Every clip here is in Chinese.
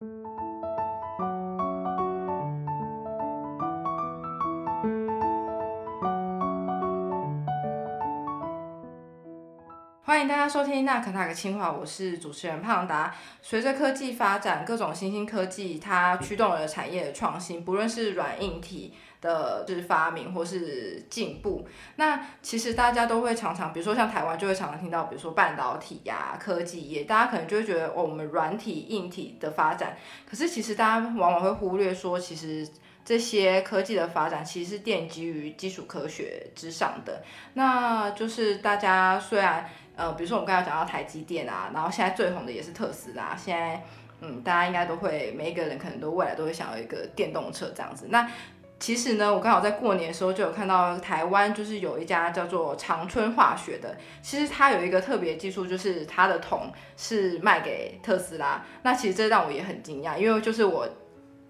欢迎大家收听《那可那个清华》，我是主持人胖达。随着科技发展，各种新兴科技它驱动了产业的创新，不论是软硬体的，就是发明或是进步。那其实大家都会常常，比如说像台湾就会常常听到，比如说半导体呀、科技业，大家可能就会觉得哦，我们软体、硬体的发展，可是其实大家往往会忽略说，其实。这些科技的发展其实是奠基于基础科学之上的，那就是大家虽然呃，比如说我们刚才讲到台积电啊，然后现在最红的也是特斯拉，现在嗯，大家应该都会每一个人可能都未来都会想要一个电动车这样子。那其实呢，我刚好在过年的时候就有看到台湾就是有一家叫做长春化学的，其实它有一个特别技术，就是它的铜是卖给特斯拉。那其实这让我也很惊讶，因为就是我。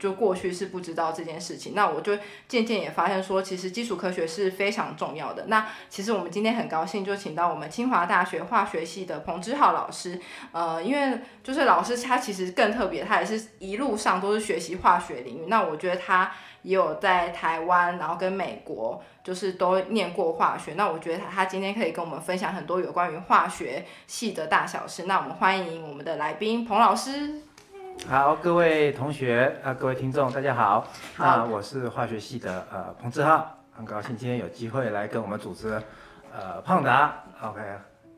就过去是不知道这件事情，那我就渐渐也发现说，其实基础科学是非常重要的。那其实我们今天很高兴就请到我们清华大学化学系的彭之浩老师，呃，因为就是老师他其实更特别，他也是一路上都是学习化学领域。那我觉得他也有在台湾，然后跟美国就是都念过化学。那我觉得他他今天可以跟我们分享很多有关于化学系的大小事。那我们欢迎我们的来宾彭老师。好，各位同学啊，各位听众，大家好。那我是化学系的呃彭志浩，很高兴今天有机会来跟我们组织呃胖达 OK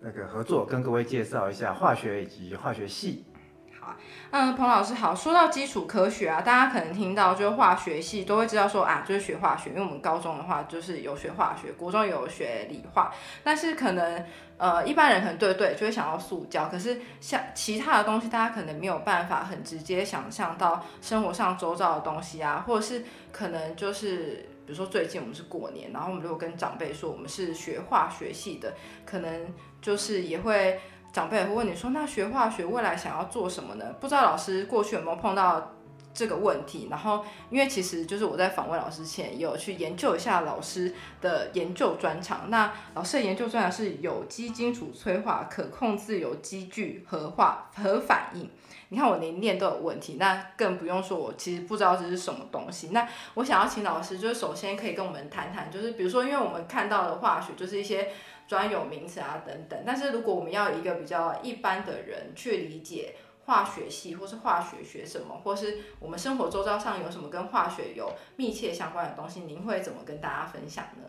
那个合作，跟各位介绍一下化学以及化学系。嗯，彭老师好。说到基础科学啊，大家可能听到就是化学系都会知道说啊，就是学化学，因为我们高中的话就是有学化学，国中有学理化，但是可能。呃，一般人可能对对就会想到塑胶，可是像其他的东西，大家可能没有办法很直接想象到生活上周遭的东西啊，或者是可能就是比如说最近我们是过年，然后我们如果跟长辈说我们是学化学系的，可能就是也会长辈也会问你说，那学化学未来想要做什么呢？不知道老师过去有没有碰到？这个问题，然后因为其实就是我在访问老师前，有去研究一下老师的研究专长。那老师的研究专长是有机金属催化、可控自由基聚合化核反应。你看我连念都有问题，那更不用说我其实不知道这是什么东西。那我想要请老师，就是首先可以跟我们谈谈，就是比如说，因为我们看到的化学就是一些专有名词啊等等，但是如果我们要一个比较一般的人去理解。化学系，或是化学学什么，或是我们生活周遭上有什么跟化学有密切相关的东西，您会怎么跟大家分享呢？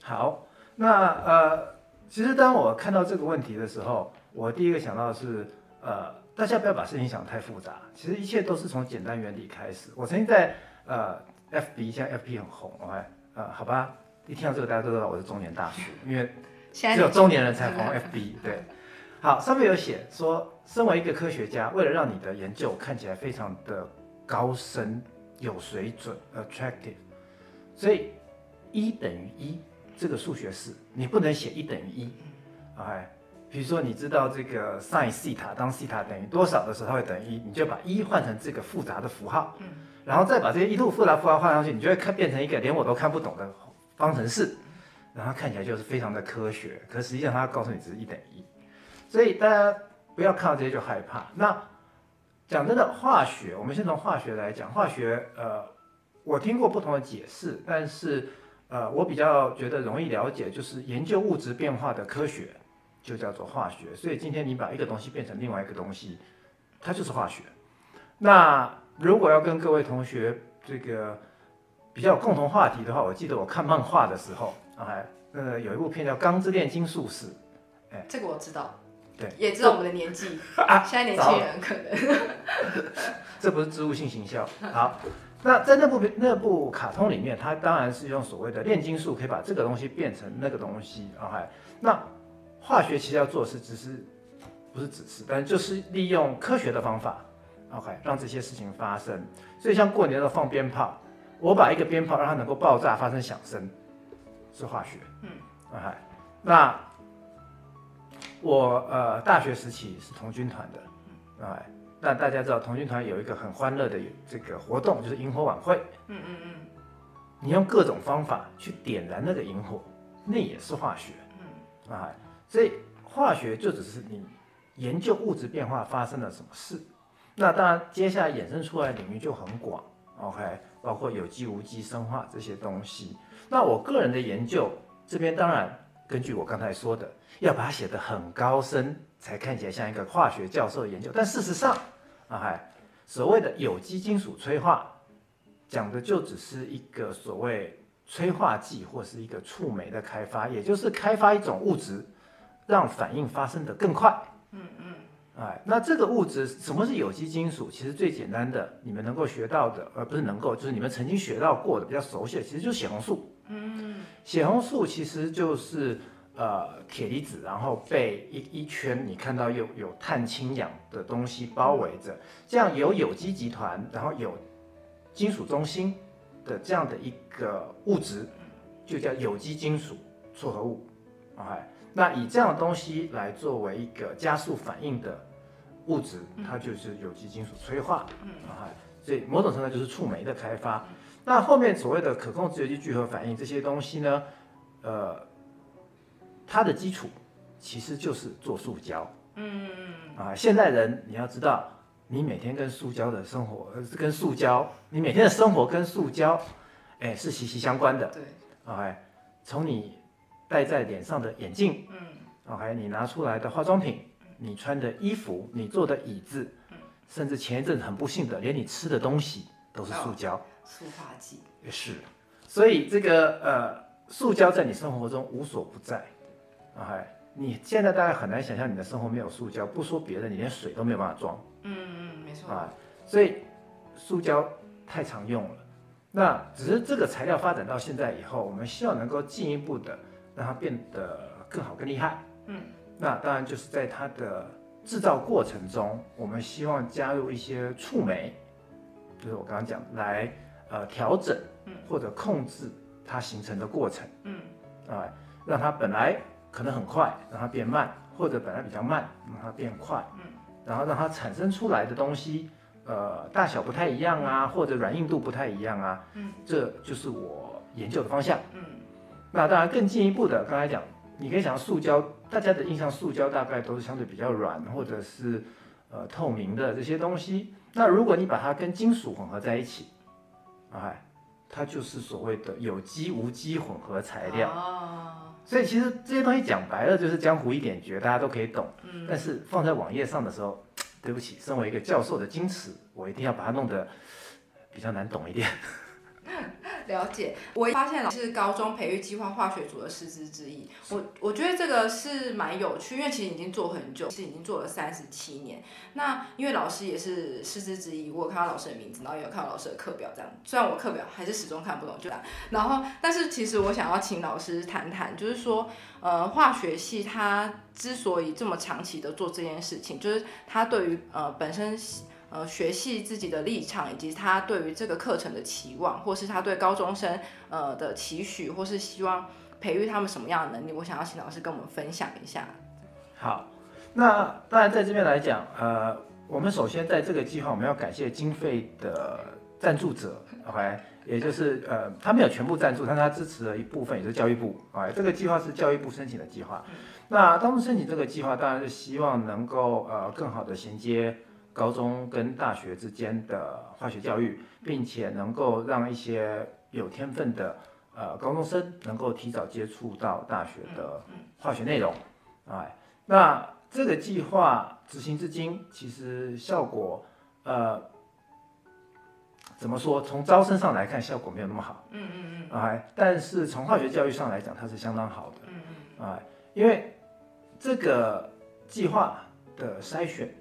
好，那呃，其实当我看到这个问题的时候，我第一个想到的是，呃，大家不要把事情想太复杂，其实一切都是从简单原理开始。我曾经在呃，FB，现在 FB 很红，OK，呃，好吧，一听到这个大家都知道我是中年大叔，因为只有中年人才红 FB，对。好，上面有写说，身为一个科学家，为了让你的研究看起来非常的高深、有水准、attractive，所以一等于一这个数学式，你不能写一等于一，OK？比如说你知道这个 sin 西塔，当西塔等于多少的时候，它会等于一，你就把一换成这个复杂的符号，嗯然后再把这些一路复杂符号换上去，你就会看变成一个连我都看不懂的方程式，然后看起来就是非常的科学，可实际上它告诉你只是一等一。所以大家不要看到这些就害怕。那讲真的，化学，我们先从化学来讲。化学，呃，我听过不同的解释，但是，呃，我比较觉得容易了解，就是研究物质变化的科学就叫做化学。所以今天你把一个东西变成另外一个东西，它就是化学。那如果要跟各位同学这个比较有共同话题的话，我记得我看漫画的时候，哎，呃，有一部片叫《钢之炼金术士》，哎，这个我知道。对，也知道我们的年纪，现在年轻人可能，这不是植物性行销。好，那在那部那部卡通里面，它当然是用所谓的炼金术，可以把这个东西变成那个东西。OK，那化学其实要做的是只是不是只是，但就是利用科学的方法，OK，让这些事情发生。所以像过年的放鞭炮，我把一个鞭炮让它能够爆炸发生响声，是化学。嗯，OK，那。我呃大学时期是童军团的，哎，那大家知道童军团有一个很欢乐的这个活动，就是萤火晚会。嗯嗯嗯。你用各种方法去点燃那个萤火，那也是化学。嗯。啊，所以化学就只是你研究物质变化发生了什么事。那当然，接下来衍生出来领域就很广，OK，包括有机、无机、生化这些东西。那我个人的研究这边，当然根据我刚才说的，要把它写得很高深，才看起来像一个化学教授的研究。但事实上，啊嗨，所谓的有机金属催化，讲的就只是一个所谓催化剂或是一个触媒的开发，也就是开发一种物质，让反应发生的更快。嗯嗯。哎，那这个物质什么是有机金属？其实最简单的，你们能够学到的，而不是能够，就是你们曾经学到过的、比较熟悉的，其实就是血红素。嗯，血红素其实就是呃铁离子，然后被一一圈你看到有有碳氢氧的东西包围着，这样有有机集团，然后有金属中心的这样的一个物质，就叫有机金属撮合物。哎，那以这样的东西来作为一个加速反应的。物质它就是有机金属催化，啊，所以某种程度就是触媒的开发。那后面所谓的可控制有机聚合反应这些东西呢，呃，它的基础其实就是做塑胶。嗯啊，现代人你要知道，你每天跟塑胶的生活，跟塑胶，你每天的生活跟塑胶，哎，是息息相关的。对，OK，从你戴在脸上的眼镜，嗯，OK，你拿出来的化妆品。你穿的衣服，你坐的椅子，甚至前一阵很不幸的，连你吃的东西都是塑胶，塑化剂也是。所以这个呃，塑胶在你生活中无所不在。啊，你现在大概很难想象你的生活没有塑胶，不说别的，你连水都没有办法装。嗯嗯，没错。啊，所以塑胶太常用了。那只是这个材料发展到现在以后，我们希望能够进一步的让它变得更好、更厉害。嗯。那当然就是在它的制造过程中，我们希望加入一些触媒，就是我刚刚讲来呃调整或者控制它形成的过程，嗯，啊，让它本来可能很快，让它变慢，或者本来比较慢，让它变快，嗯，然后让它产生出来的东西，呃，大小不太一样啊，或者软硬度不太一样啊，嗯，这就是我研究的方向，嗯，那当然更进一步的，刚才讲。你可以想，塑胶，大家的印象，塑胶大概都是相对比较软，或者是呃透明的这些东西。那如果你把它跟金属混合在一起，哎，它就是所谓的有机无机混合材料。哦。所以其实这些东西讲白了就是江湖一点诀，大家都可以懂。嗯。但是放在网页上的时候，对不起，身为一个教授的矜持，我一定要把它弄得比较难懂一点。了解，我发现老师是高中培育计划化学组的师资之一。我我觉得这个是蛮有趣，因为其实已经做很久，是已经做了三十七年。那因为老师也是师资之一，我有看到老师的名字，然后也有看到老师的课表，这样。虽然我课表还是始终看不懂，就这样。然后，但是其实我想要请老师谈谈，就是说，呃，化学系它之所以这么长期的做这件事情，就是它对于呃本身。呃，学系自己的立场，以及他对于这个课程的期望，或是他对高中生呃的期许，或是希望培育他们什么样的能力，我想要请老师跟我们分享一下。好，那当然在这边来讲，呃，我们首先在这个计划，我们要感谢经费的赞助者，OK，也就是呃，他没有全部赞助，但他支持了一部分，也是教育部啊这个计划是教育部申请的计划。那当初申请这个计划，当然是希望能够呃更好的衔接。高中跟大学之间的化学教育，并且能够让一些有天分的呃高中生能够提早接触到大学的化学内容，哎，那这个计划执行至今，其实效果呃怎么说？从招生上来看，效果没有那么好，嗯嗯嗯，哎，但是从化学教育上来讲，它是相当好的，嗯嗯，哎，因为这个计划的筛选。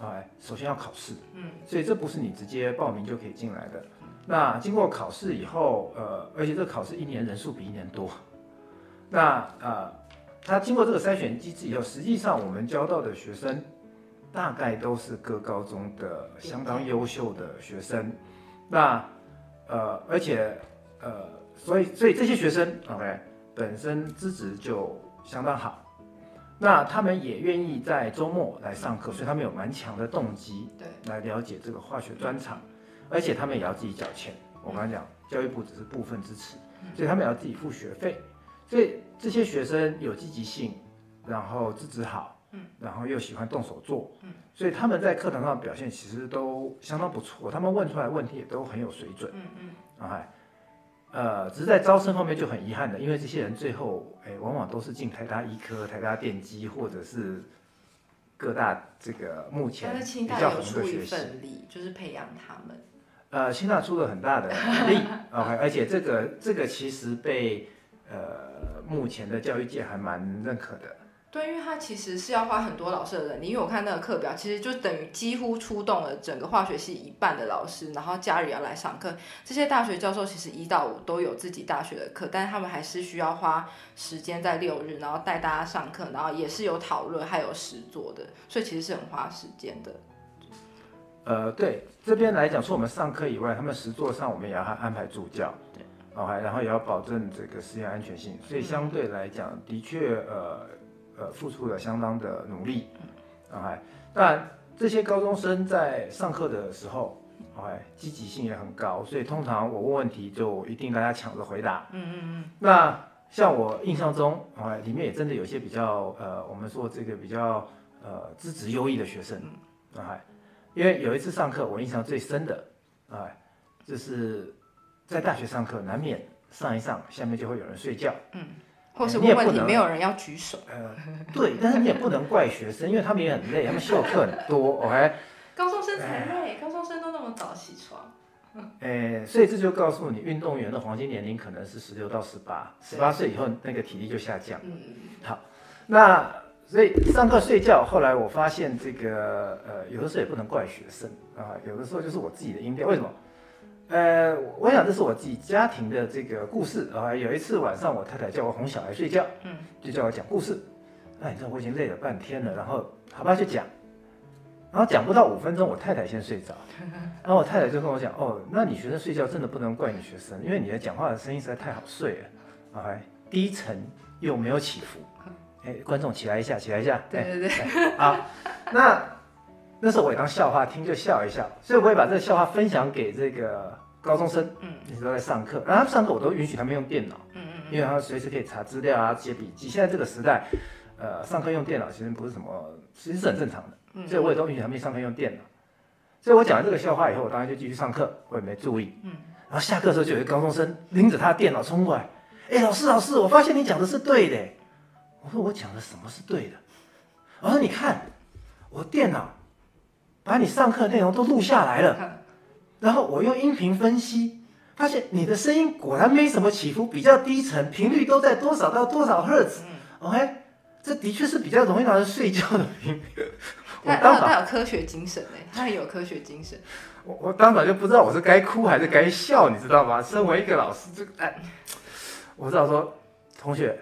哎，首先要考试，嗯，所以这不是你直接报名就可以进来的。那经过考试以后，呃，而且这个考试一年人数比一年多，那呃，他经过这个筛选机制以后，实际上我们教到的学生大概都是各高中的相当优秀的学生。那呃，而且呃，所以所以这些学生，OK，本身资质就相当好。那他们也愿意在周末来上课，所以他们有蛮强的动机，对，来了解这个化学专场，而且他们也要自己缴钱。我刚才讲，教育部只是部分支持，所以他们也要自己付学费。所以这些学生有积极性，然后资质好，嗯，然后又喜欢动手做，嗯，所以他们在课堂上表现其实都相当不错，他们问出来问题也都很有水准，嗯嗯，啊，呃，只是在招生方面就很遗憾的，因为这些人最后，哎，往往都是进台大医科、台大电机或者是各大这个目前比较红的学系，就是培养他们。呃，清大出了很大的力，OK，而且这个这个其实被呃目前的教育界还蛮认可的。对，因为他其实是要花很多老师的人力，因为我看那个课表，其实就等于几乎出动了整个化学系一半的老师，然后家里要来上课。这些大学教授其实一到五都有自己大学的课，但是他们还是需要花时间在六日，然后带大家上课，然后也是有讨论，还有实作的，所以其实是很花时间的。呃，对这边来讲，除我们上课以外，他们实作上我们也要安排助教，对，哦，还然后也要保证这个实验安全性，所以相对来讲，的确，呃呃，付出了相当的努力，啊，还，但这些高中生在上课的时候，哎，积极性也很高，所以通常我问问题就一定大家抢着回答，嗯嗯嗯。那像我印象中，哎，里面也真的有些比较，呃，我们说这个比较，呃，资质优异的学生，啊，还。因为有一次上课，我印象最深的，哎，就是在大学上课，难免上一上，下面就会有人睡觉，嗯，或是问问题，没有人要举手，呃，对，但是你也不能怪学生，因为他们也很累，他们修课很多，OK，高中生才累，高中生都那么早起床，哎，所以这就告诉你，运动员的黄金年龄可能是十六到十八，十八岁以后那个体力就下降，嗯，好，那。所以上课睡觉，后来我发现这个呃，有的时候也不能怪学生啊，有的时候就是我自己的音调。为什么？呃，我想这是我自己家庭的这个故事啊。有一次晚上，我太太叫我哄小孩睡觉，嗯，就叫我讲故事。那你知道我已经累了半天了，然后好吧就讲，然后讲不到五分钟，我太太先睡着，然后我太太就跟我讲，哦，那你学生睡觉真的不能怪你学生，因为你的讲话的声音实在太好睡了，啊，低沉又没有起伏。哎，观众起来一下，起来一下。对对对，好。那那时候我也当笑话听，就笑一笑。所以我也把这个笑话分享给这个高中生。嗯，那时候在上课，然后上课我都允许他们用电脑。嗯嗯。因为他们随时可以查资料啊，写笔记。现在这个时代，呃，上课用电脑其实不是什么，其实是很正常的。嗯。所以我也都允许他们上课用电脑。所以我讲完这个笑话以后，我当然就继续上课，我也没注意。嗯。然后下课的时候，就有一个高中生拎着他的电脑冲过来。哎，老师老师，我发现你讲的是对的。我说我讲的什么是对的？我说你看，我电脑把你上课内容都录下来了，然后我用音频分析，发现你的声音果然没什么起伏，比较低沉，频率都在多少到多少赫兹。OK，这的确是比较容易让人睡觉的频率。他他有科学精神哎，他很有科学精神。我我当场就不知道我是该哭还是该笑，你知道吗？身为一个老师，这哎，我知道说同学。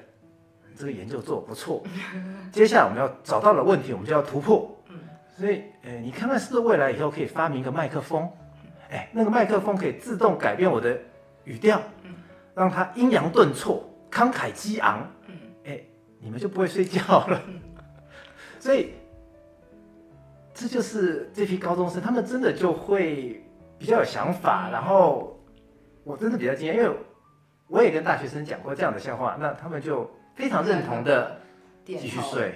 这个研究做不错，接下来我们要找到了问题，我们就要突破。嗯，所以，呃，你看看是不是未来以后可以发明一个麦克风？哎，那个麦克风可以自动改变我的语调，嗯，让它阴阳顿挫、慷慨激昂。嗯，哎，你们就不会睡觉了。所以，这就是这批高中生，他们真的就会比较有想法。然后，我真的比较惊讶，因为我也跟大学生讲过这样的笑话，那他们就。非常认同的，继续睡。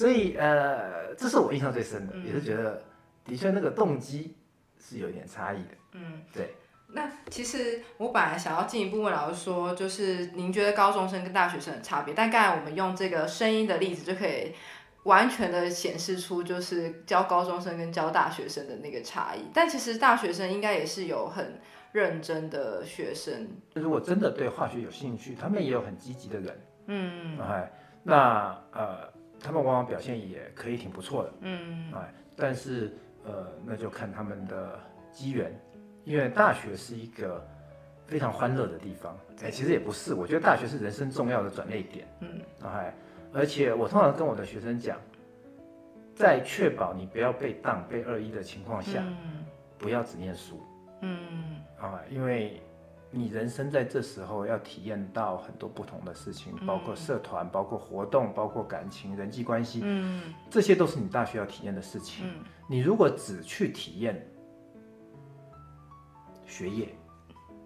所以呃，这是我印象最深的，也是觉得的确那个动机是有一点差异的。嗯，对。那其实我本来想要进一步问老师说，就是您觉得高中生跟大学生的差别？但刚才我们用这个声音的例子就可以完全的显示出，就是教高中生跟教大学生的那个差异。但其实大学生应该也是有很。认真的学生，如果真的对化学有兴趣，他们也有很积极的人，嗯，哎，那呃，他们往往表现也可以挺不错的，嗯，哎，但是呃，那就看他们的机缘，因为大学是一个非常欢乐的地方，哎，其实也不是，我觉得大学是人生重要的转捩点，嗯，哎，而且我通常跟我的学生讲，在确保你不要被当被二一的情况下，不要只念书，嗯。啊，因为你人生在这时候要体验到很多不同的事情，包括社团、包括活动、包括感情、人际关系，嗯，这些都是你大学要体验的事情。嗯，你如果只去体验学业，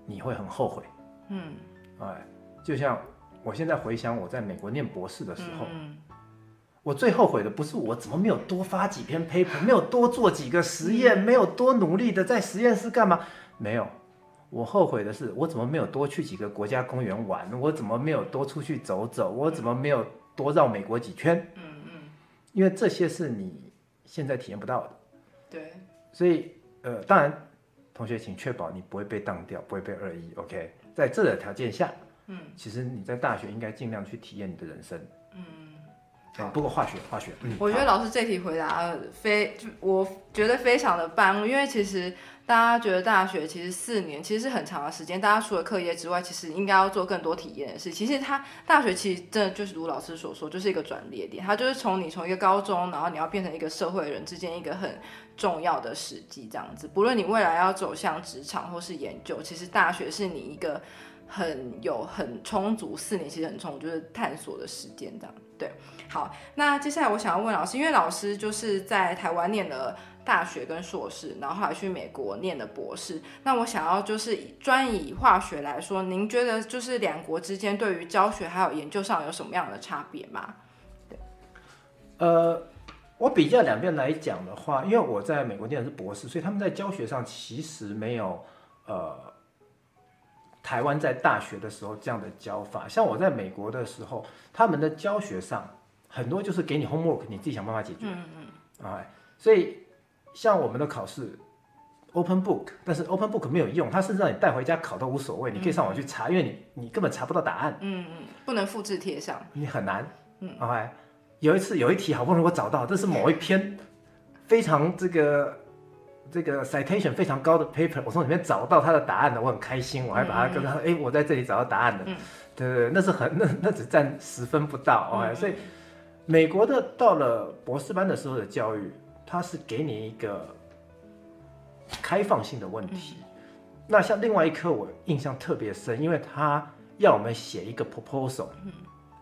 你会很后悔。嗯，哎，就像我现在回想我在美国念博士的时候，我最后悔的不是我怎么没有多发几篇 paper，没有多做几个实验，没有多努力的在实验室干嘛？没有，我后悔的是我怎么没有多去几个国家公园玩，我怎么没有多出去走走，我怎么没有多绕美国几圈？嗯嗯，因为这些是你现在体验不到的。对，所以呃，当然，同学请确保你不会被当掉，不会被二一。OK，在这个条件下，嗯其实你在大学应该尽量去体验你的人生。嗯。啊，不过化学，化学，嗯，我觉得老师这题回答非，就我觉得非常的棒，因为其实大家觉得大学其实四年其实是很长的时间，大家除了课业之外，其实应该要做更多体验的事。其实他大学其实真的就是如老师所说，就是一个转捩点，它就是从你从一个高中，然后你要变成一个社会人之间一个很重要的时机，这样子。不论你未来要走向职场或是研究，其实大学是你一个很有很充足四年，其实很充足，就是探索的时间这样。对，好，那接下来我想要问老师，因为老师就是在台湾念了大学跟硕士，然后后来去美国念的博士。那我想要就是以专以化学来说，您觉得就是两国之间对于教学还有研究上有什么样的差别吗？呃，我比较两边来讲的话，因为我在美国念的是博士，所以他们在教学上其实没有呃台湾在大学的时候这样的教法。像我在美国的时候，他们的教学上很多就是给你 homework，你自己想办法解决。嗯嗯，啊，所以像我们的考试 open book，但是 open book 没有用，它甚至让你带回家考都无所谓，你可以上网去查，因为你你根本查不到答案，嗯嗯，不能复制贴上。你很难。嗯，OK，有一次有一题好不容易我找到，这是某一篇非常这个这个 citation 非常高的 paper，我从里面找到它的答案的，我很开心，我还把它跟他说，哎、我在这里找到答案了。嗯对对对，那是很那那只占十分不到嗯所以美国的到了博士班的时候的教育，它是给你一个开放性的问题。那像另外一科我印象特别深，因为他要我们写一个 proposal，、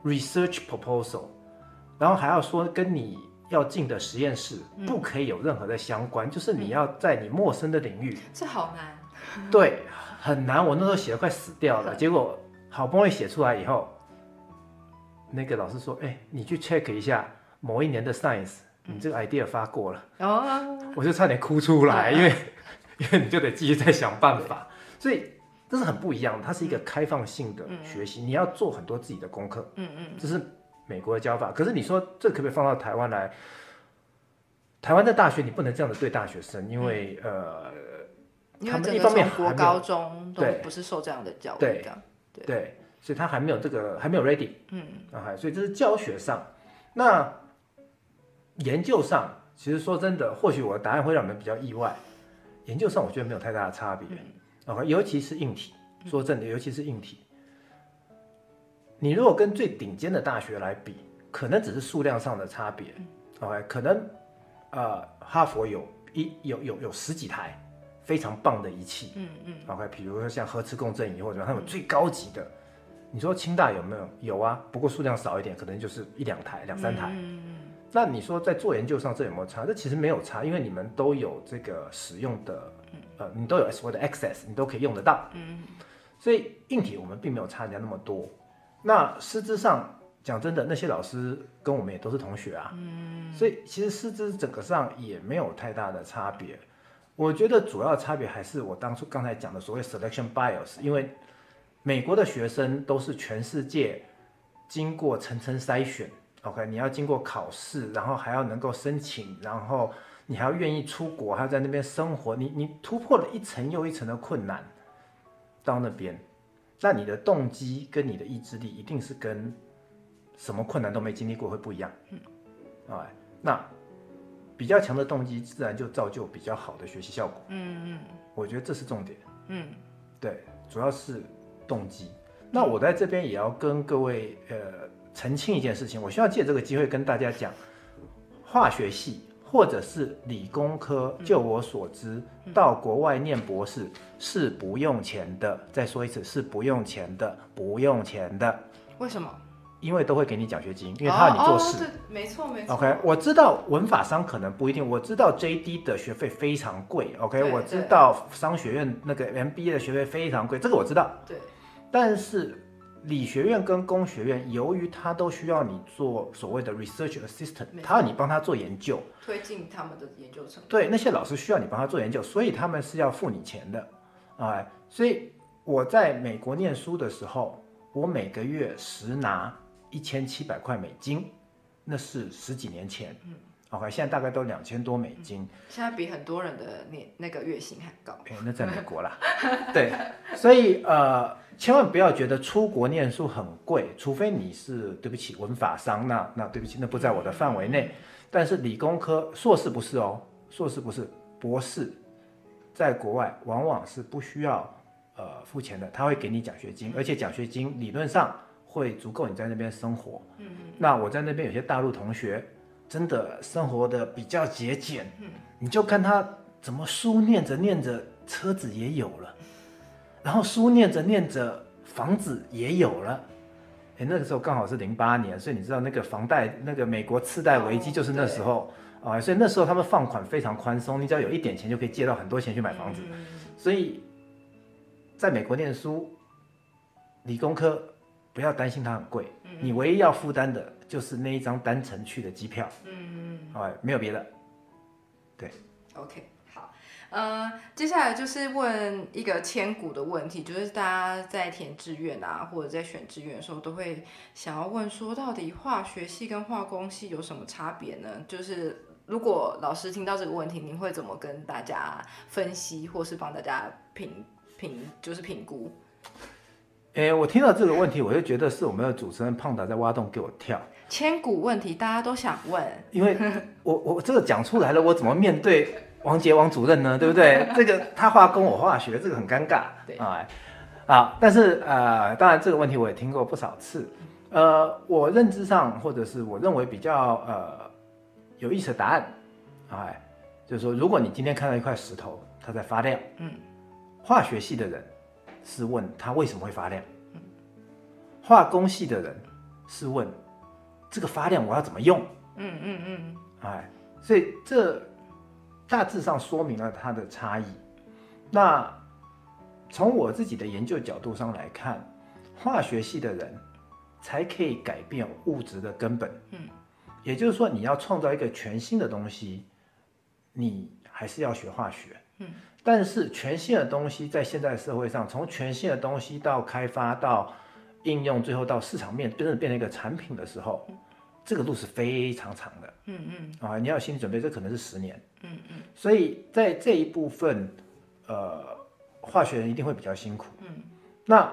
research proposal，然后还要说跟你要进的实验室不可以有任何的相关，就是你要在你陌生的领域，这好难。对，很难。我那时候写的快死掉了，结果好不容易写出来以后，那个老师说：“哎、你去 check 一下某一年的 Science，你这个 idea 发过了。哦，我就差点哭出来，因为因为你就得继续再想办法，所以这是很不一样的。它是一个开放性的学习，你要做很多自己的功课，嗯嗯，这是美国的教法。可是你说这可不可以放到台湾来？台湾的大学你不能这样子对大学生，因为、呃，因为整个他们一方面从国高中都对不是受这样的教育。对对，所以他还没有这个还没有 ready 嗯。啊，还所以这是教学上。那研究上，其实说真的，或许我的答案会让你们比较意外。研究上我觉得没有太大的差别，OK，尤其是硬体。说真的，尤其是硬体，你如果跟最顶尖的大学来比，可能只是数量上的差别，OK，可能呃哈佛有一有有有十几台非常棒的仪器，嗯嗯，OK，比如说像核磁共振仪或者他们最高级的，你说清大有没有？有啊，不过数量少一点，可能就是一两台、两三台。嗯嗯那你说在做研究上这有没有差？这其实没有差，因为你们都有这个使用的，呃，你都有所谓的 access，你都可以用得到。嗯所以硬体我们并没有差人家那么多。那师资上讲真的，那些老师跟我们也都是同学啊，嗯所以其实师资整个上也没有太大的差别。我觉得主要差别还是我当初刚才讲的所谓 selection bias，因为美国的学生都是全世界经过层层筛选，OK，你要经过考试，然后还要能够申请，然后你还要愿意出国，还要在那边生活，你你突破了一层又一层的困难，到那边，那你的动机跟你的意志力一定是跟什么困难都没经历过会不一样，嗯，哎，那比较强的动机自然就造就比较好的学习效果，嗯嗯。我觉得这是重点。嗯。对，主要是动机。那我在这边也要跟各位呃澄清一件事情，我需要借这个机会跟大家讲，化学系或者是理工科，就我所知，到国外念博士是不用钱的。再说一次，是不用钱的，不用钱的，嗯，为什么？因为都会给你奖学金，因为他要你做事。哦哦对，没错没错。OK，我知道文法商可能不一定，我知道 JD 的学费非常贵，OK，我知道商学院那个 MBA 的学费非常贵，这个我知道。对，但是理学院跟工学院，由于它都需要你做所谓的 research assistant，他要你帮他做研究，推进他们的研究成果。对，那些老师需要你帮他做研究，所以他们是要付你钱的，哎，所以我在美国念书的时候，我每个月实拿一千七百块美金，那是十几年前，嗯，OK，现在大概都两千多美金，现在比很多人的年那个月薪还高。哎，那在美国啦，对，所以呃，千万不要觉得出国念书很贵，除非你是对不起文法商，那那对不起，那不在我的范围内。但是理工科硕士不是哦，硕士不是，博士在国外往往是不需要呃付钱的，他会给你奖学金，而且奖学金理论上会足够你在那边生活。嗯那我在那边有些大陆同学，真的生活的比较节俭，嗯，你就看他怎么书念着念着，车子也有了，然后书念着念着，房子也有了。哎，那个时候刚好是零八年，所以你知道那个房贷，那个美国次贷危机就是那时候。啊、所以那时候他们放款非常宽松，你只要有一点钱就可以借到很多钱去买房子。所以在美国念书，理工科不要担心它很贵，你唯一要负担的就是那一张单程去的机票，嗯，哎，没有别的。对。OK，好，呃，接下来就是问一个千古的问题，就是大家在填志愿啊，或者在选志愿的时候，都会想要问说，到底化学系跟化工系有什么差别呢？就是如果老师听到这个问题，您会怎么跟大家分析，或是帮大家评评，就是评估？哎，我听到这个问题，我就觉得是我们的主持人胖达在挖洞给我跳，千古问题，大家都想问。因为我我这个讲出来了，我怎么面对王杰王主任呢？对不对？这个他化工我化学，这个很尴尬。对啊，啊，但是呃，当然这个问题我也听过不少次。呃，我认知上或者是我认为比较呃有意思的答案，哎，就是说，如果你今天看到一块石头，它在发亮，嗯，化学系的人是问它为什么会发亮，化工系的人是问这个发亮我要怎么用，嗯嗯嗯，哎，所以这大致上说明了它的差异。那从我自己的研究角度上来看，化学系的人才可以改变物质的根本。嗯，也就是说，你要创造一个全新的东西，你还是要学化学。嗯，但是全新的东西在现在社会上，从全新的东西到开发到应用，最后到市场面真的变成一个产品的时候，这个路是非常长的。嗯嗯啊，你要有心理准备，这可能是十年。嗯嗯所以在这一部分，呃，化学人一定会比较辛苦。嗯，那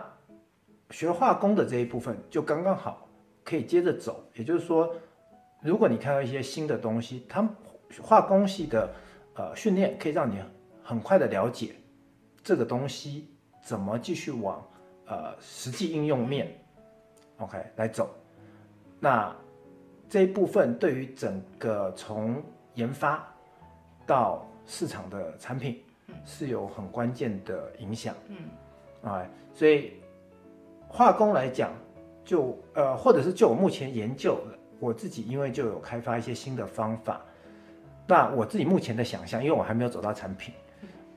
学化工的这一部分就刚刚好可以接着走。也就是说，如果你看到一些新的东西，他们化工系的呃训练可以让你很快的了解这个东西怎么继续往呃实际应用面，OK 来走。那这一部分对于整个从研发到市场的产品是有很关键的影响。嗯，啊，所以化工来讲，就呃，或者是就我目前研究，我自己因为就有开发一些新的方法。那我自己目前的想象，因为我还没有走到产品，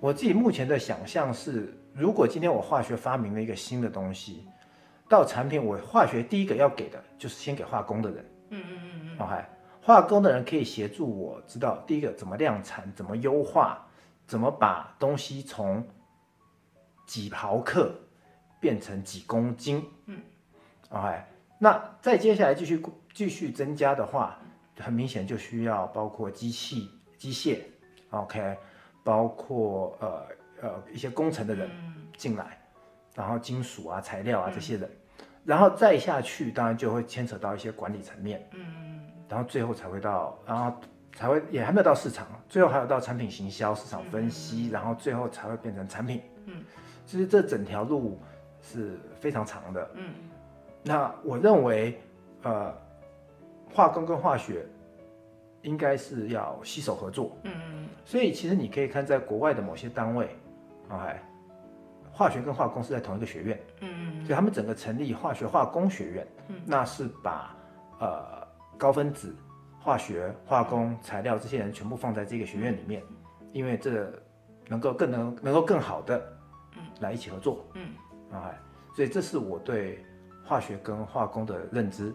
我自己目前的想象是，如果今天我化学发明了一个新的东西，到产品，我化学第一个要给的就是先给化工的人。嗯嗯嗯嗯，OK，化工的人可以协助我知道第一个怎么量产，怎么优化，怎么把东西从几毫克变成几公斤。嗯，OK，那再接下来继续继续增加的话，很明显就需要包括机器、机械，OK，包括呃呃一些工程的人进来，然后金属啊、材料啊这些人。然后再下去，当然就会牵扯到一些管理层面，嗯，然后最后才会到，然后才会也还没有到市场，最后还有到产品行销、市场分析，然后最后才会变成产品，嗯，其实这整条路是非常长的，嗯，那我认为，呃，化工跟化学应该是要携手合作，嗯，所以其实你可以看在国外的某些单位，哎，化学跟化工是在同一个学院。嗯所以他们整个成立化学化工学院，嗯。那是把呃高分子、化学、化工、材料这些人全部放在这个学院里面，因为这能够更能能够更好的来一起合作，嗯，啊，所以这是我对化学跟化工的认知。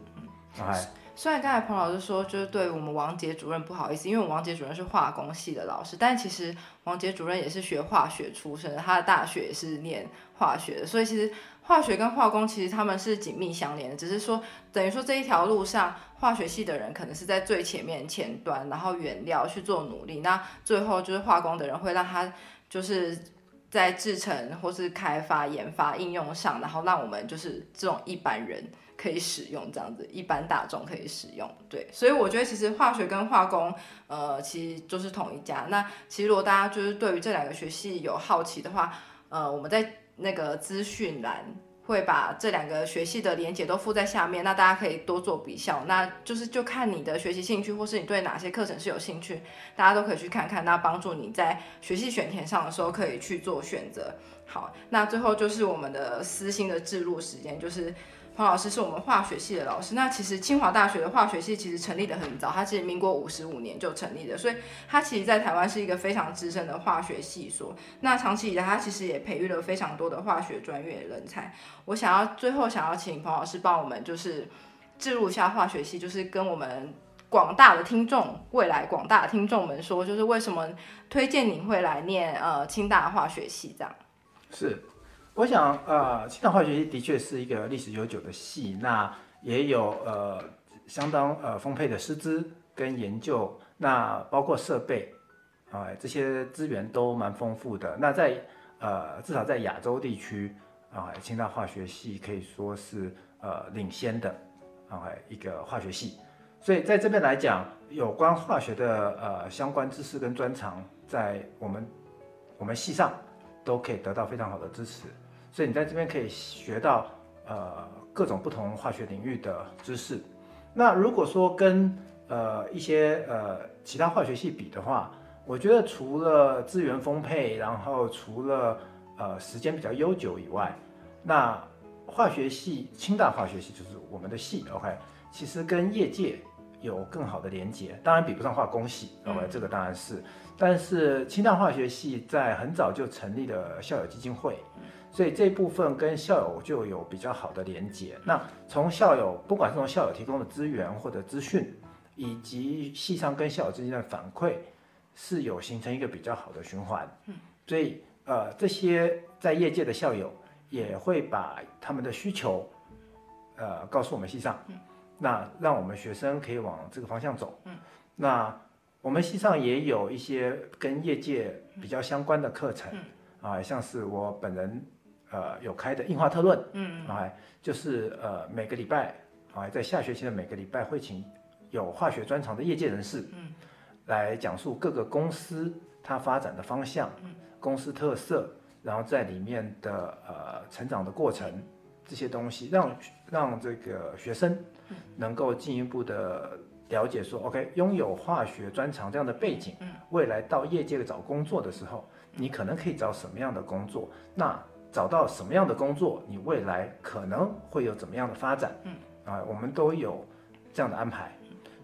哎，虽然刚才彭老师说，就是对我们王杰主任不好意思，因为我王杰主任是化工系的老师，但其实王杰主任也是学化学出身，他的大学也是念化学的，所以其实化学跟化工其实他们是紧密相连的，只是说等于说这一条路上，化学系的人可能是在最前面前端，然后原料去做努力，那最后就是化工的人会让他就是在制成或是开发、研发、应用上，然后让我们就是这种一般人。可以使用这样子，一般大众可以使用，对，所以我觉得其实化学跟化工，呃，其实就是同一家。那其实如果大家就是对于这两个学系有好奇的话，呃，我们在那个资讯栏会把这两个学系的连接都附在下面，那大家可以多做比较。那就是就看你的学习兴趣，或是你对哪些课程是有兴趣，大家都可以去看看，那帮助你在学系选填上的时候可以去做选择。好，那最后就是我们的私心的置入时间，就是。黄老师是我们化学系的老师。那其实清华大学的化学系其实成立的很早，它其实民国五十五年就成立的，所以它其实在台湾是一个非常资深的化学系所。那长期以来，它其实也培育了非常多的化学专业人才。我想要最后想要请彭老师帮我们就是记录一下化学系，就是跟我们广大的听众，未来广大的听众们说，就是为什么推荐你会来念呃清大化学系这样？是。我想，呃，清大化学系的确是一个历史悠久的系，那也有呃相当呃丰沛的师资跟研究，那包括设备，啊这些资源都蛮丰富的。那在呃至少在亚洲地区，啊清大化学系可以说是呃领先的啊一个化学系。所以在这边来讲，有关化学的呃相关知识跟专长，在我们我们系上都可以得到非常好的支持。所以你在这边可以学到呃各种不同化学领域的知识。那如果说跟呃一些呃其他化学系比的话，我觉得除了资源丰沛，然后除了呃时间比较悠久以外，那化学系清大化学系就是我们的系，OK，其实跟业界有更好的连接。当然比不上化工系，OK，这个当然是。但是清大化学系在很早就成立了校友基金会。所以这部分跟校友就有比较好的连接。那从校友，不管是从校友提供的资源或者资讯，以及系上跟校友之间的反馈，是有形成一个比较好的循环。嗯，所以呃，这些在业界的校友也会把他们的需求，呃，告诉我们系上，那让我们学生可以往这个方向走。嗯，那我们系上也有一些跟业界比较相关的课程，啊，像是我本人。呃，有开的硬化特论，嗯就是呃每个礼拜，哎，在下学期的每个礼拜会请有化学专长的业界人士，嗯，来讲述各个公司它发展的方向，嗯，公司特色，然后在里面的呃成长的过程这些东西，让让这个学生能够进一步的了解说，OK，拥有化学专长这样的背景，嗯，未来到业界找工作的时候，你可能可以找什么样的工作？那找到什么样的工作，你未来可能会有怎么样的发展？嗯，啊，我们都有这样的安排，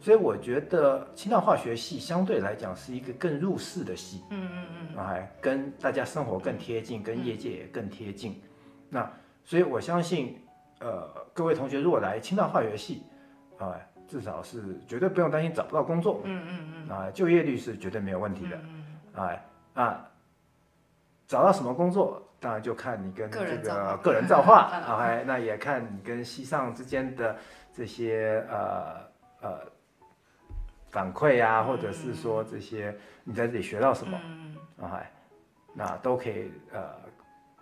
所以我觉得清大化学系相对来讲是一个更入世的系，嗯嗯嗯，啊，跟大家生活更贴近，跟业界也更贴近。那所以我相信，呃，各位同学如果来清大化学系，啊，至少是绝对不用担心找不到工作，嗯嗯嗯，啊，就业率是绝对没有问题的，啊啊，找到什么工作？当然就看你跟这个个人造化啊，哎那也看你跟西上之间的这些呃呃反馈啊，或者是说这些你在这里学到什么，OK，那都可以呃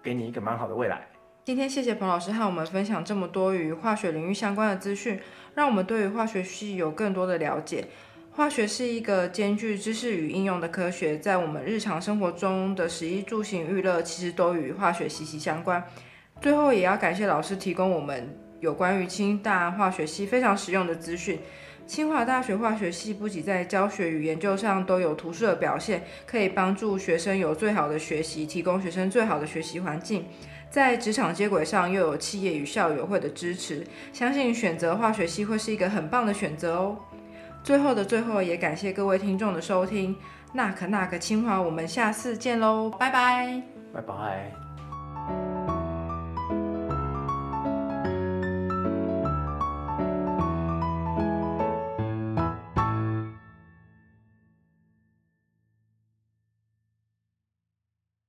给你一个蛮好的未来。今天谢谢彭老师和我们分享这么多与化学领域相关的资讯，让我们对于化学系有更多的了解。化学是一个兼具知识与应用的科学，在我们日常生活中的食衣住行娱乐，其实都与化学息息相关。最后，也要感谢老师提供我们有关于清大化学系非常实用的资讯。清华大学化学系不仅在教学与研究上都有突出的表现，可以帮助学生有最好的学习，提供学生最好的学习环境。在职场接轨上，又有企业与校友会的支持，相信选择化学系会是一个很棒的选择哦。最后的最后，也感谢各位听众的收听。那可那可清华，我们下次见喽，拜拜，拜拜。